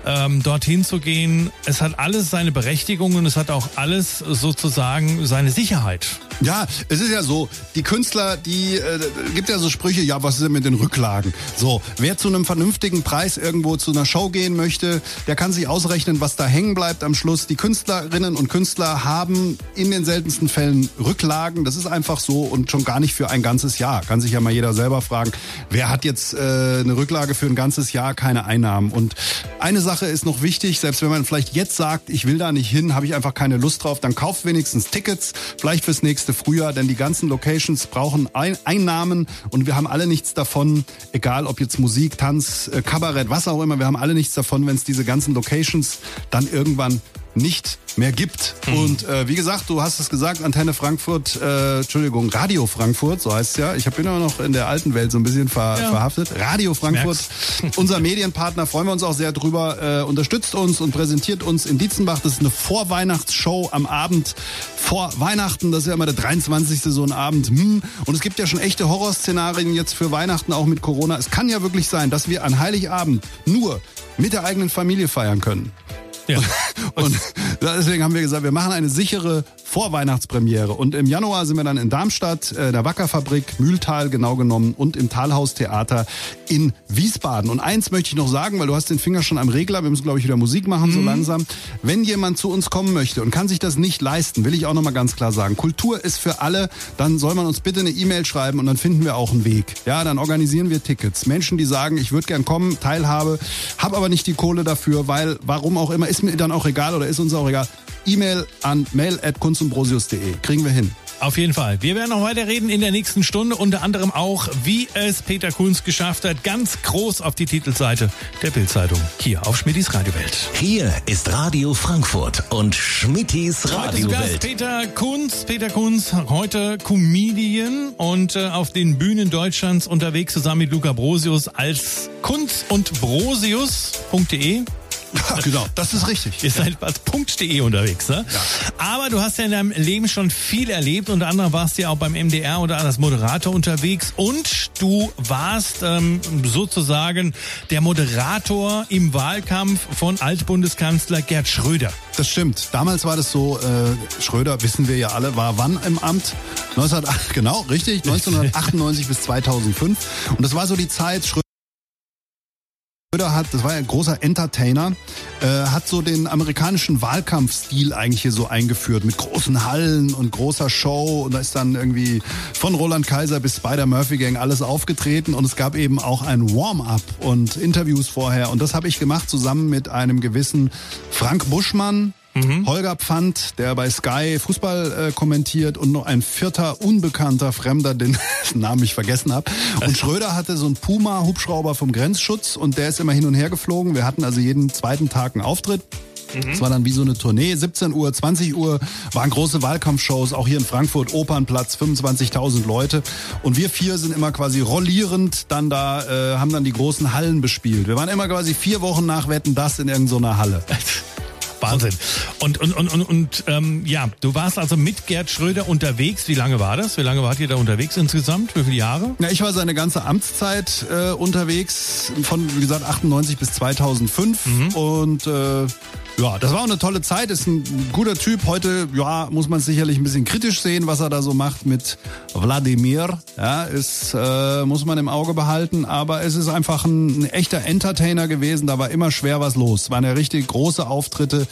ähm, dorthin zu gehen. Es hat alles seine Berechtigung und es hat auch alles sozusagen seine Sicherheit. Ja, es ist ja so, die Künstler, die äh, gibt ja so Sprüche, ja, was ist denn mit den Rücklagen? So, wer zu einem vernünftigen Preis irgendwo zu einer Show gehen möchte, der kann sich ausrechnen, was da hängen bleibt am Schluss. Die Künstlerinnen und Künstler haben in den seltensten Fällen Rücklagen. Das ist einfach so und schon gar nicht für ein ganzes Jahr. Kann sich ja mal jeder selber fragen, wer hat jetzt äh, eine Rücklage für ein ganzes Jahr, keine Einnahmen. Und eine Sache ist noch wichtig, selbst wenn man vielleicht jetzt sagt, ich will da nicht hin, habe ich einfach keine Lust drauf, dann kauft wenigstens Tickets, vielleicht fürs nächste Frühjahr, denn die ganzen Locations brauchen ein Einnahmen und wir haben alle nichts davon, egal ob jetzt Musik, Tanz, äh, Kabarett, was auch immer, wir haben alle nichts davon, wenn es diese ganzen Locations dann irgendwann nicht mehr gibt. Mhm. Und äh, wie gesagt, du hast es gesagt, Antenne Frankfurt, äh, Entschuldigung, Radio Frankfurt, so heißt es ja. Ich bin immer noch in der alten Welt so ein bisschen ver ja. verhaftet. Radio Frankfurt, unser Medienpartner, freuen wir uns auch sehr drüber, äh, unterstützt uns und präsentiert uns in Dietzenbach. Das ist eine Vorweihnachtsshow am Abend vor Weihnachten. Das ist ja immer der 23. so ein Abend. Hm. Und es gibt ja schon echte Horrorszenarien jetzt für Weihnachten, auch mit Corona. Es kann ja wirklich sein, dass wir an Heiligabend nur mit der eigenen Familie feiern können. Ja. Und deswegen haben wir gesagt, wir machen eine sichere Vorweihnachtspremiere. Und im Januar sind wir dann in Darmstadt, äh, der Wackerfabrik, Mühltal genau genommen und im Talhaustheater in Wiesbaden. Und eins möchte ich noch sagen, weil du hast den Finger schon am Regler, wir müssen glaube ich wieder Musik machen mhm. so langsam. Wenn jemand zu uns kommen möchte und kann sich das nicht leisten, will ich auch nochmal ganz klar sagen, Kultur ist für alle, dann soll man uns bitte eine E-Mail schreiben und dann finden wir auch einen Weg. Ja, dann organisieren wir Tickets. Menschen, die sagen, ich würde gern kommen, Teilhabe, habe aber nicht die Kohle dafür, weil warum auch immer, ist mir dann auch egal oder ist uns auch egal. E-Mail an mail.kunstundbrosius.de. Kriegen wir hin. Auf jeden Fall. Wir werden noch weiter reden in der nächsten Stunde, unter anderem auch, wie es Peter Kunz geschafft hat, ganz groß auf die Titelseite der Bildzeitung hier auf Schmittis Radiowelt. Hier ist Radio Frankfurt und Schmittis Radiowelt. Peter Kunz, Peter Kunz, heute Comedian und äh, auf den Bühnen Deutschlands unterwegs zusammen mit Luca Brosius als Kunz und Brosius.de genau, das ist richtig. Ihr seid als Punkt.de unterwegs, ne? Ja. Aber du hast ja in deinem Leben schon viel erlebt. Unter anderem warst du ja auch beim MDR oder als Moderator unterwegs und du warst ähm, sozusagen der Moderator im Wahlkampf von Altbundeskanzler Gerd Schröder. Das stimmt. Damals war das so, äh, Schröder, wissen wir ja alle, war wann im Amt? 19, genau, richtig, 1998 bis 2005. Und das war so die Zeit, Schröder Schröder hat, das war ja ein großer Entertainer, äh, hat so den amerikanischen Wahlkampfstil eigentlich hier so eingeführt mit großen Hallen und großer Show. Und da ist dann irgendwie von Roland Kaiser bis Spider Murphy Gang alles aufgetreten. Und es gab eben auch ein Warm-up und Interviews vorher. Und das habe ich gemacht zusammen mit einem gewissen Frank Buschmann, Mhm. Holger Pfand, der bei Sky Fußball äh, kommentiert und noch ein vierter unbekannter Fremder, den Namen ich vergessen habe. Und Schröder hatte so einen Puma-Hubschrauber vom Grenzschutz und der ist immer hin und her geflogen. Wir hatten also jeden zweiten Tag einen Auftritt. Es war dann wie so eine Tournee. 17 Uhr, 20 Uhr waren große Wahlkampfshows, auch hier in Frankfurt, Opernplatz, 25.000 Leute. Und wir vier sind immer quasi rollierend dann da, äh, haben dann die großen Hallen bespielt. Wir waren immer quasi vier Wochen nach Wetten das in irgendeiner Halle. Wahnsinn. Und, und, und, und, und ähm, ja, du warst also mit Gerd Schröder unterwegs. Wie lange war das? Wie lange wart ihr da unterwegs insgesamt? Wie viele Jahre? Ja, ich war seine ganze Amtszeit äh, unterwegs, von, wie gesagt, 98 bis 2005. Mhm. Und äh, ja, das war auch eine tolle Zeit, ist ein guter Typ. Heute, ja, muss man sicherlich ein bisschen kritisch sehen, was er da so macht mit Wladimir. Ja, ist, äh, muss man im Auge behalten. Aber es ist einfach ein, ein echter Entertainer gewesen. Da war immer schwer was los. Es waren ja richtig große Auftritte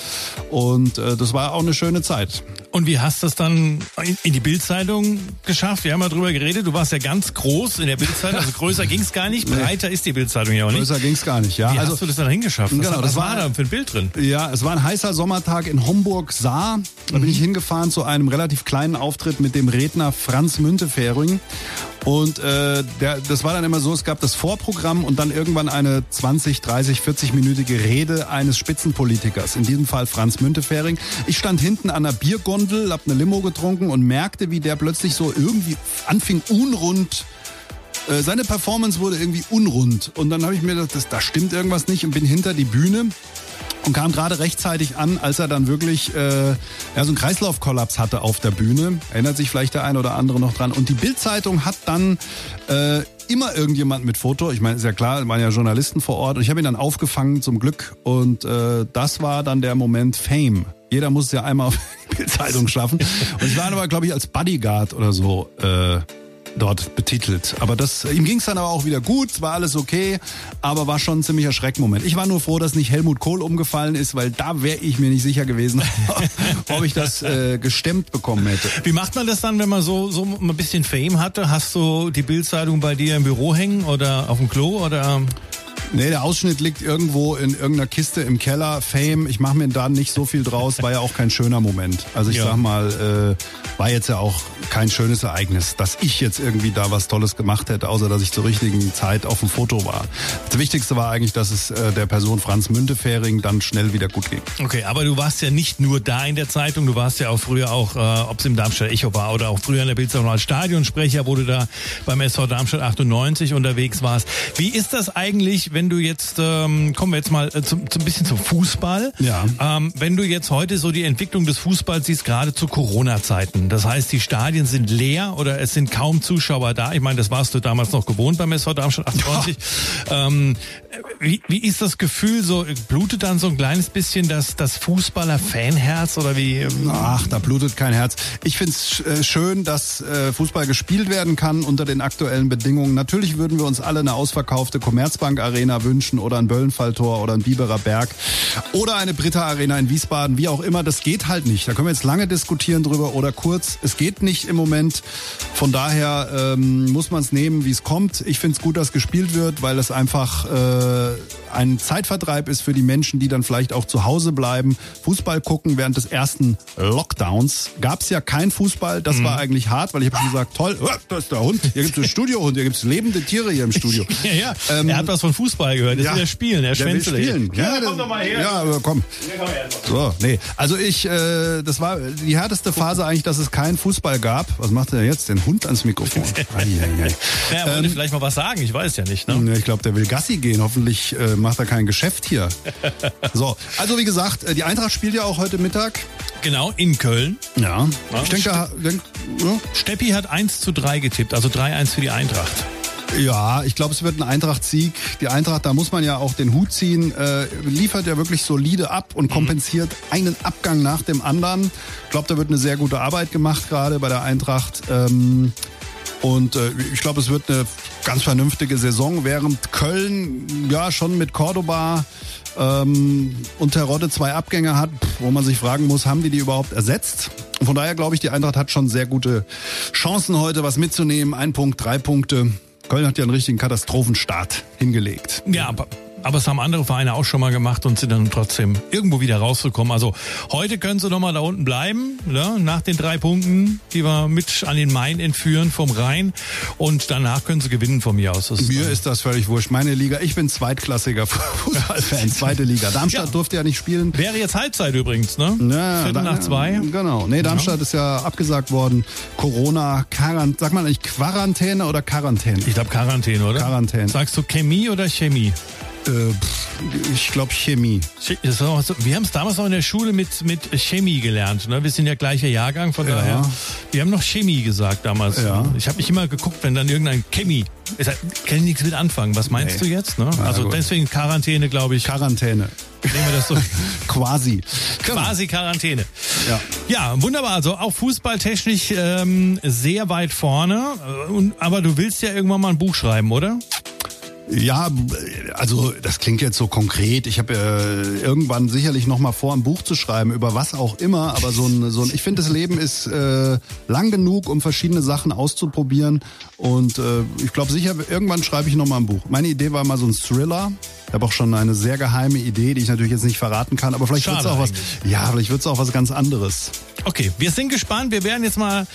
und äh, das war auch eine schöne Zeit. Und wie hast du es dann in, die Bildzeitung geschafft? Wir haben ja drüber geredet, du warst ja ganz groß in der Bildzeitung, also größer ging es gar nicht, breiter ist die Bildzeitung ja auch nicht. Größer ging's gar nicht, ja. Wie also, hast du das dann hingeschafft? Genau, was das war war- da für ein Bild drin? Ja, es war ein heißer Sommertag in Homburg-Saar. Da bin ich hingefahren zu einem relativ kleinen Auftritt mit dem Redner Franz Müntefering. Und äh, der, das war dann immer so, es gab das Vorprogramm und dann irgendwann eine 20, 30, 40-minütige Rede eines Spitzenpolitikers, in diesem Fall Franz Müntefering. Ich stand hinten an einer Biergondel, hab eine Limo getrunken und merkte, wie der plötzlich so irgendwie anfing unrund äh, seine Performance wurde irgendwie unrund. Und dann habe ich mir gedacht, das, da stimmt irgendwas nicht und bin hinter die Bühne und kam gerade rechtzeitig an, als er dann wirklich äh, ja, so einen Kreislaufkollaps hatte auf der Bühne. Erinnert sich vielleicht der eine oder andere noch dran. Und die Bild-Zeitung hat dann äh, immer irgendjemand mit Foto. Ich meine, ist ja klar, waren ja Journalisten vor Ort. Und ich habe ihn dann aufgefangen zum Glück. Und äh, das war dann der Moment Fame. Jeder muss es ja einmal auf die Bild-Zeitung schaffen. Und ich war aber, glaube ich, als Bodyguard oder so äh, dort betitelt. Aber das, ihm ging es dann aber auch wieder gut, war alles okay, aber war schon ein ziemlicher Schreckmoment. Ich war nur froh, dass nicht Helmut Kohl umgefallen ist, weil da wäre ich mir nicht sicher gewesen, ob ich das äh, gestemmt bekommen hätte. Wie macht man das dann, wenn man so, so ein bisschen Fame hatte? Hast du die Bildzeitung bei dir im Büro hängen oder auf dem Klo oder? Nee, der Ausschnitt liegt irgendwo in irgendeiner Kiste im Keller. Fame, ich mache mir da nicht so viel draus, war ja auch kein schöner Moment. Also ich Ja. sag mal, äh, war jetzt ja auch kein schönes Ereignis, dass ich jetzt irgendwie da was Tolles gemacht hätte, außer dass ich zur richtigen Zeit auf dem Foto war. Das Wichtigste war eigentlich, dass es äh, der Person Franz Müntefering dann schnell wieder gut ging. Okay, aber du warst ja nicht nur da in der Zeitung, du warst ja auch früher auch, äh, ob es im Darmstadt Echo war oder auch früher in der Bildzeitung als Stadionsprecher, wo du da beim SV Darmstadt 98 unterwegs warst. Wie ist das eigentlich, wenn du jetzt, ähm, kommen wir jetzt mal äh, zum, zum bisschen zum Fußball. Ja. Ähm, wenn du jetzt heute so die Entwicklung des Fußballs siehst, gerade zu Corona-Zeiten. Das heißt, die Stadien sind leer oder es sind kaum Zuschauer da. Ich meine, das warst du damals noch gewohnt beim SV Darmstadt 98. Ähm, wie, wie ist das Gefühl so? Blutet dann so ein kleines bisschen das, das Fußballer-Fanherz oder wie? ähm, Ach, da blutet kein Herz. Ich find's äh, schön, dass äh, Fußball gespielt werden kann unter den aktuellen Bedingungen. Natürlich würden wir uns alle eine ausverkaufte Commerzbank-Arena wünschen oder ein Böllenfalltor oder ein Biberer Berg oder eine Britta-Arena in Wiesbaden, wie auch immer. Das geht halt nicht. Da können wir jetzt lange diskutieren drüber oder kurz. Es geht nicht im Moment. Von daher ähm, muss man es nehmen, wie es kommt. Ich find's gut, dass gespielt wird, weil es einfach äh, ein Zeitvertreib ist für die Menschen, die dann vielleicht auch zu Hause bleiben, Fußball gucken. Während des ersten Lockdowns gab's ja kein Fußball. Das war eigentlich hart, weil ich habe schon gesagt, toll, oh, da ist der Hund, hier gibt's einen Studiohund, hier gibt's lebende Tiere hier im Studio. Ja, ja. Ähm, er hat was von Fußball gehört. Will ja spielen, der der will Schwänzele. spielen. Ja, komm der- doch mal her. Ja, komm. So, nee. Also ich, äh, das war die härteste Phase eigentlich, dass es keinen Fußball gab. Was macht er jetzt? Den Hund ans Mikrofon. Ei, ei, ei. Ja, er wollte vielleicht mal was sagen, ich weiß ja nicht. Ne? Ja, Ich glaube, der will Gassi gehen. Hoffentlich äh, macht er kein Geschäft hier. So, also wie gesagt, äh, die Eintracht spielt ja auch heute Mittag. Genau, in Köln. Ja. Ja, Ich denke, da- denk, ja. Steppi hat 1 zu 3 getippt, also 3-1 für die Eintracht. Ja, ich glaube, es wird ein Eintracht-Sieg. Die Eintracht, da muss man ja auch den Hut ziehen, äh, liefert ja wirklich solide ab und kompensiert einen Abgang nach dem anderen. Ich glaube, da wird eine sehr gute Arbeit gemacht gerade bei der Eintracht. Ähm, und äh, ich glaube, es wird eine ganz vernünftige Saison, während Köln ja schon mit Cordoba ähm, und Terodde zwei Abgänge hat, wo man sich fragen muss, haben die die überhaupt ersetzt? Und von daher glaube ich, die Eintracht hat schon sehr gute Chancen heute was mitzunehmen. Ein Punkt, drei Punkte. Köln hat ja einen richtigen Katastrophenstart hingelegt. Ja, aber, es haben andere Vereine auch schon mal gemacht und sind dann trotzdem irgendwo wieder rausgekommen. Also heute können sie noch mal da unten bleiben, ne? nach den drei Punkten, die wir mit an den Main entführen vom Rhein. Und danach können sie gewinnen von mir aus. Das Mir ist das völlig wurscht. Meine Liga, ich bin zweitklassiger Fußballfan, zweite Liga. Darmstadt Ja. durfte ja nicht spielen. Wäre jetzt Halbzeit übrigens, ne? Ja, Viertel nach zwei. Genau. Nee, Darmstadt ist ja abgesagt worden. Corona, Quarant sagt man eigentlich Quarantäne oder Quarantäne? Ich glaube Quarantäne, oder? Quarantäne. Sagst du Chemie oder Chemie? Äh, ich glaube Chemie. So- Wir haben es damals noch in der Schule mit, mit Chemie gelernt. Ne? Wir sind ja gleicher Jahrgang, von Ja. daher. Wir haben noch Chemie gesagt damals. Ja. Ich habe mich immer geguckt, wenn dann irgendein Chemie. Ich kann ich nichts mit anfangen. Was meinst Nee. du jetzt? Ne? Also gut. deswegen Quarantäne, glaube ich. Quarantäne. Nehmen wir das so. Quasi. Quasi Quarantäne. Ja. Ja, wunderbar. Also auch fußballtechnisch ähm, sehr weit vorne. Und, aber du willst ja irgendwann mal ein Buch schreiben, oder? Ja, also das klingt jetzt so konkret. Ich habe äh, irgendwann sicherlich noch mal vor, ein Buch zu schreiben über was auch immer. Aber so ein, so ein ich finde, das Leben ist äh, lang genug, um verschiedene Sachen auszuprobieren. Und äh, ich glaube sicher, irgendwann schreibe ich noch mal ein Buch. Meine Idee war mal so ein Thriller. Ich habe auch schon eine sehr geheime Idee, die ich natürlich jetzt nicht verraten kann. Aber vielleicht wird es auch was. Ja, vielleicht wird es auch was ganz anderes. Okay, wir sind gespannt. Wir werden jetzt mal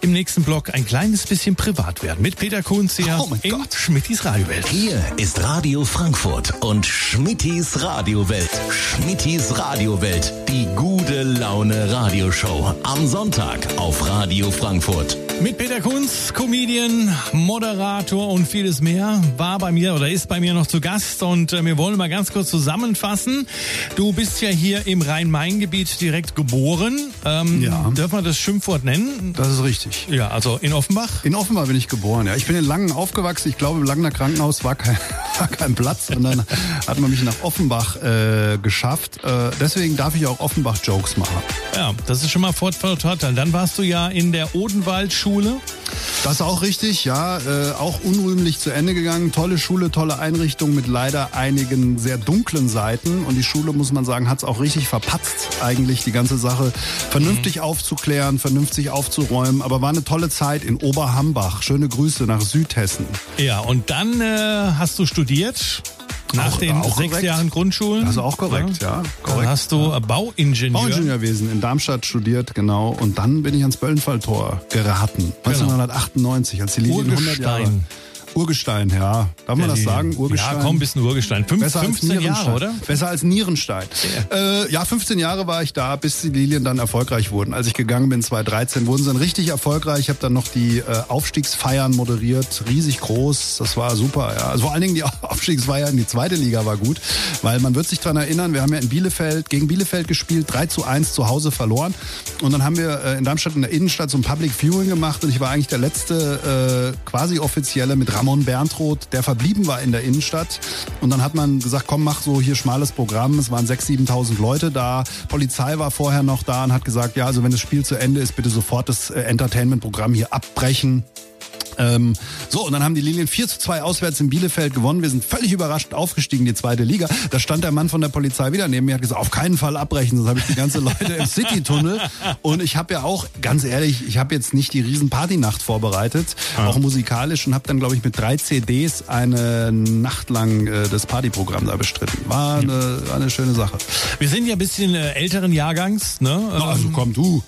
im nächsten Blog ein kleines bisschen privat werden mit Peter Kunz hier Oh mein in Gott. Schmittis Radiowelt. Hier ist Radio Frankfurt und Schmittis Radiowelt. Schmittis Radiowelt, die gute Laune Radioshow. Am Sonntag auf Radio Frankfurt. Mit Peter Kunz, Comedian, Moderator und vieles mehr, war bei mir oder ist bei mir noch zu Gast und äh, wir wollen mal ganz kurz zusammenfassen. Du bist ja hier im Rhein-Main-Gebiet direkt geboren. Ähm, Ja. Dürfen wir das Schimpfwort nennen? Das ist richtig. Ja, also in Offenbach. In Offenbach bin ich geboren, ja. Ich bin in Langen aufgewachsen. Ich glaube, im Langener Krankenhaus war kein, war kein Platz. Und dann hat man mich nach Offenbach äh, geschafft. Äh, deswegen darf ich auch Offenbach-Jokes machen. Ja, das ist schon mal Vorteil. Dann warst du ja in der Odenwaldschule. Das ist auch richtig, ja. Äh, auch unrühmlich zu Ende gegangen. Tolle Schule, tolle Einrichtung mit leider einigen sehr dunklen Seiten. Und die Schule, muss man sagen, hat es auch richtig verpatzt, eigentlich die ganze Sache vernünftig aufzuklären, vernünftig aufzuräumen. Aber war eine tolle Zeit in Oberhambach. Schöne Grüße nach Südhessen. Ja, und dann äh, hast du studiert. Nach Auch- den auch sechs korrekt. Jahren Grundschulen. Das ist auch korrekt, ja, Dann korrekt. hast du Bauingenieur. Bauingenieurwesen in Darmstadt studiert, genau. Und dann bin ich ans Böllenfalltor geraten. 1998, als die Linien 100 Jahre... Urgestein. Ja. Darf man das sagen? Urgestein? Ja, komm, bist ein Urgestein. Fünf, Besser 15 als Jahre, Nierenstein. oder? Besser als Nierenstein. Ja. Äh, ja, 15 Jahre war ich da, bis die Lilien dann erfolgreich wurden. Als ich gegangen bin, 2013, wurden sie dann richtig erfolgreich. Ich habe dann noch die äh, Aufstiegsfeiern moderiert, riesig groß. Das war super. Ja. Also vor allen Dingen die Aufstiegsfeier in die zweite Liga war gut, weil man wird sich dran erinnern, wir haben ja in Bielefeld, gegen Bielefeld gespielt, 3 zu 1 zu Hause verloren. Und dann haben wir äh, in Darmstadt in der Innenstadt so ein Public Viewing gemacht und ich war eigentlich der letzte äh, quasi offizielle mit Ramon Berntroth, der verblieben war in der Innenstadt. Und dann hat man gesagt, komm, mach so hier schmales Programm. Es waren 6.000, 7.000 Leute da. Polizei war vorher noch da und hat gesagt, ja, also wenn das Spiel zu Ende ist, bitte sofort das äh, Entertainment-Programm hier abbrechen. Ähm, so, und dann haben die Lilien 4 zu 2 auswärts in Bielefeld gewonnen. Wir sind völlig überrascht aufgestiegen, die zweite Liga. Da stand der Mann von der Polizei wieder neben mir, hat gesagt, auf keinen Fall abbrechen, sonst habe ich die ganze Leute im City-Tunnel. Und ich habe ja auch, ganz ehrlich, ich habe jetzt nicht die riesen Partynacht vorbereitet, auch musikalisch, und habe dann, glaube ich, mit drei CDs eine Nacht lang äh, das Partyprogramm da bestritten. War eine, war eine schöne Sache. Wir sind ja ein bisschen äh, älteren Jahrgangs, ne? Na, also komm du.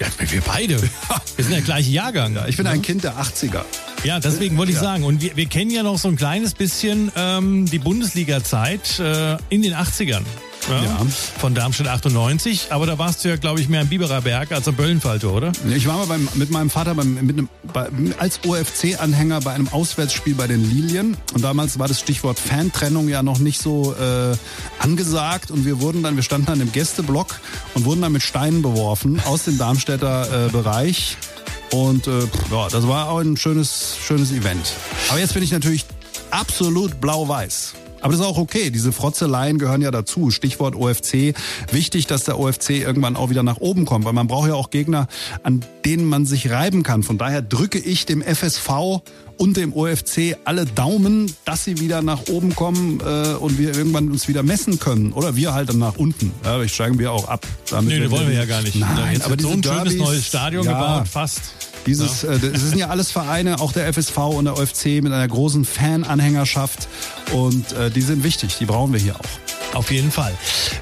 Ja, wir beide. Wir sind der gleiche Jahrgang. Ja, ich bin ein Kind der 80er. Ja, deswegen wollte ich Ja. sagen. Und wir, wir kennen ja noch so ein kleines bisschen ähm, die Bundesliga-Zeit äh, in den 80ern. Ja, Ja. Von Darmstadt 98. Aber da warst du ja, glaube ich, mehr am Biberer Berg als am Böllenfalltor, oder? Ich war mal beim, mit meinem Vater beim, mit einem, bei, als OFC-Anhänger bei einem Auswärtsspiel bei den Lilien. Und damals war das Stichwort Fantrennung ja noch nicht so äh, angesagt. Und wir wurden dann, wir standen dann im Gästeblock und wurden dann mit Steinen beworfen aus dem Darmstädter äh, Bereich. Und äh, ja, das war auch ein schönes, schönes Event. Aber jetzt bin ich natürlich absolut blau-weiß. Aber das ist auch okay. Diese Frotzeleien gehören ja dazu. Stichwort OFC. Wichtig, dass der OFC irgendwann auch wieder nach oben kommt, weil man braucht ja auch Gegner, an denen man sich reiben kann. Von daher drücke ich dem FSV und dem OFC alle Daumen, dass sie wieder nach oben kommen äh, und wir irgendwann uns wieder messen können. Oder wir halt dann nach unten. Ja, aber ich steigen wir auch ab. Damit Nee, das wollen wir ja gar nicht. Nein, Jetzt aber so ein schönes Derbys, neues Stadion ja, gebaut, fast. dieses, äh, das sind ja alles Vereine, auch der FSV und der OFC mit einer großen Fan-Anhängerschaft und äh, die sind wichtig, die brauchen wir hier auch. Auf jeden Fall.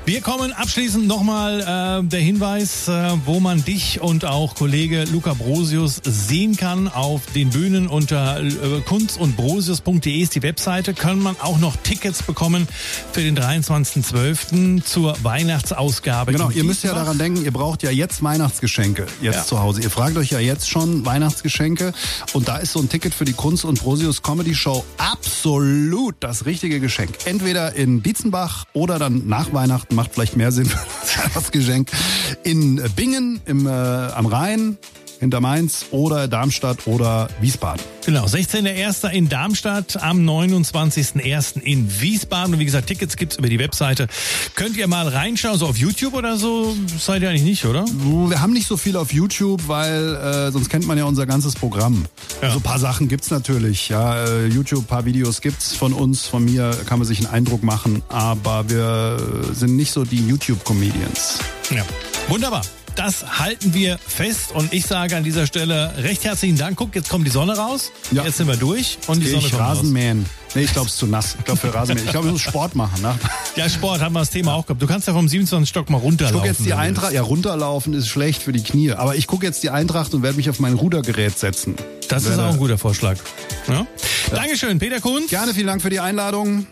Wir kommen abschließend nochmal äh, der Hinweis, äh, wo man dich und auch Kollege Luca Brosius sehen kann auf den Bühnen unter äh, kunst und brosius.de ist die Webseite. Kann man auch noch Tickets bekommen für den 23.12. zur Weihnachtsausgabe. Genau, ihr müsst ja daran denken, ihr braucht ja jetzt Weihnachtsgeschenke jetzt Ja. zu Hause. Ihr fragt euch ja jetzt schon Weihnachtsgeschenke und da ist so ein Ticket für die Kunst und Brosius Comedy Show absolut das richtige Geschenk. Entweder in Dietzenbach oder dann nach Weihnachten macht vielleicht mehr Sinn das Weihnachtsgeschenk in Bingen im, äh, am Rhein. Hinter Mainz oder Darmstadt oder Wiesbaden. Genau, 16.01. in Darmstadt, am 29.01. in Wiesbaden. Und wie gesagt, Tickets gibt's über die Webseite. Könnt ihr mal reinschauen, so auf YouTube oder so? Seid ihr eigentlich nicht, oder? Wir haben nicht so viel auf YouTube, weil äh, sonst kennt man ja unser ganzes Programm. Ja. Also ein paar Sachen gibt's natürlich. Ja, äh, YouTube, paar Videos gibt's von uns, von mir kann man sich einen Eindruck machen. Aber wir sind nicht so die YouTube-Comedians. Ja, wunderbar das halten wir fest und ich sage an dieser Stelle recht herzlichen Dank. Guck, jetzt kommt die Sonne raus. Ja. Jetzt sind wir durch und die Sonne ich kommt Rasenmähen. Raus. Nee, ich glaube, es ist zu nass. Ich glaube, für Rasenmähen. Ich glaube, ich muss Sport machen. Ne? Ja, Sport haben wir das Thema auch gehabt. Du kannst ja vom 27. Stock mal runterlaufen. Ich gucke jetzt die Eintracht. Ja, runterlaufen ist schlecht für die Knie. Aber ich gucke jetzt die Eintracht und werde mich auf mein Rudergerät setzen. Das ist auch ein guter Vorschlag. Ja? Ja. Dankeschön, Peter Kuhn. Gerne, vielen Dank für die Einladung.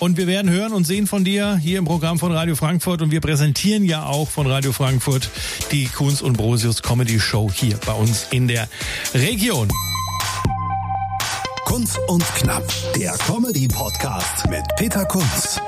Und wir werden hören und sehen von dir hier im Programm von Radio Frankfurt. Und wir präsentieren ja auch von Radio Frankfurt die Kunz und Brosius Comedy Show hier bei uns in der Region. Kunz und Knapp, der Comedy-Podcast mit Peter Kunz.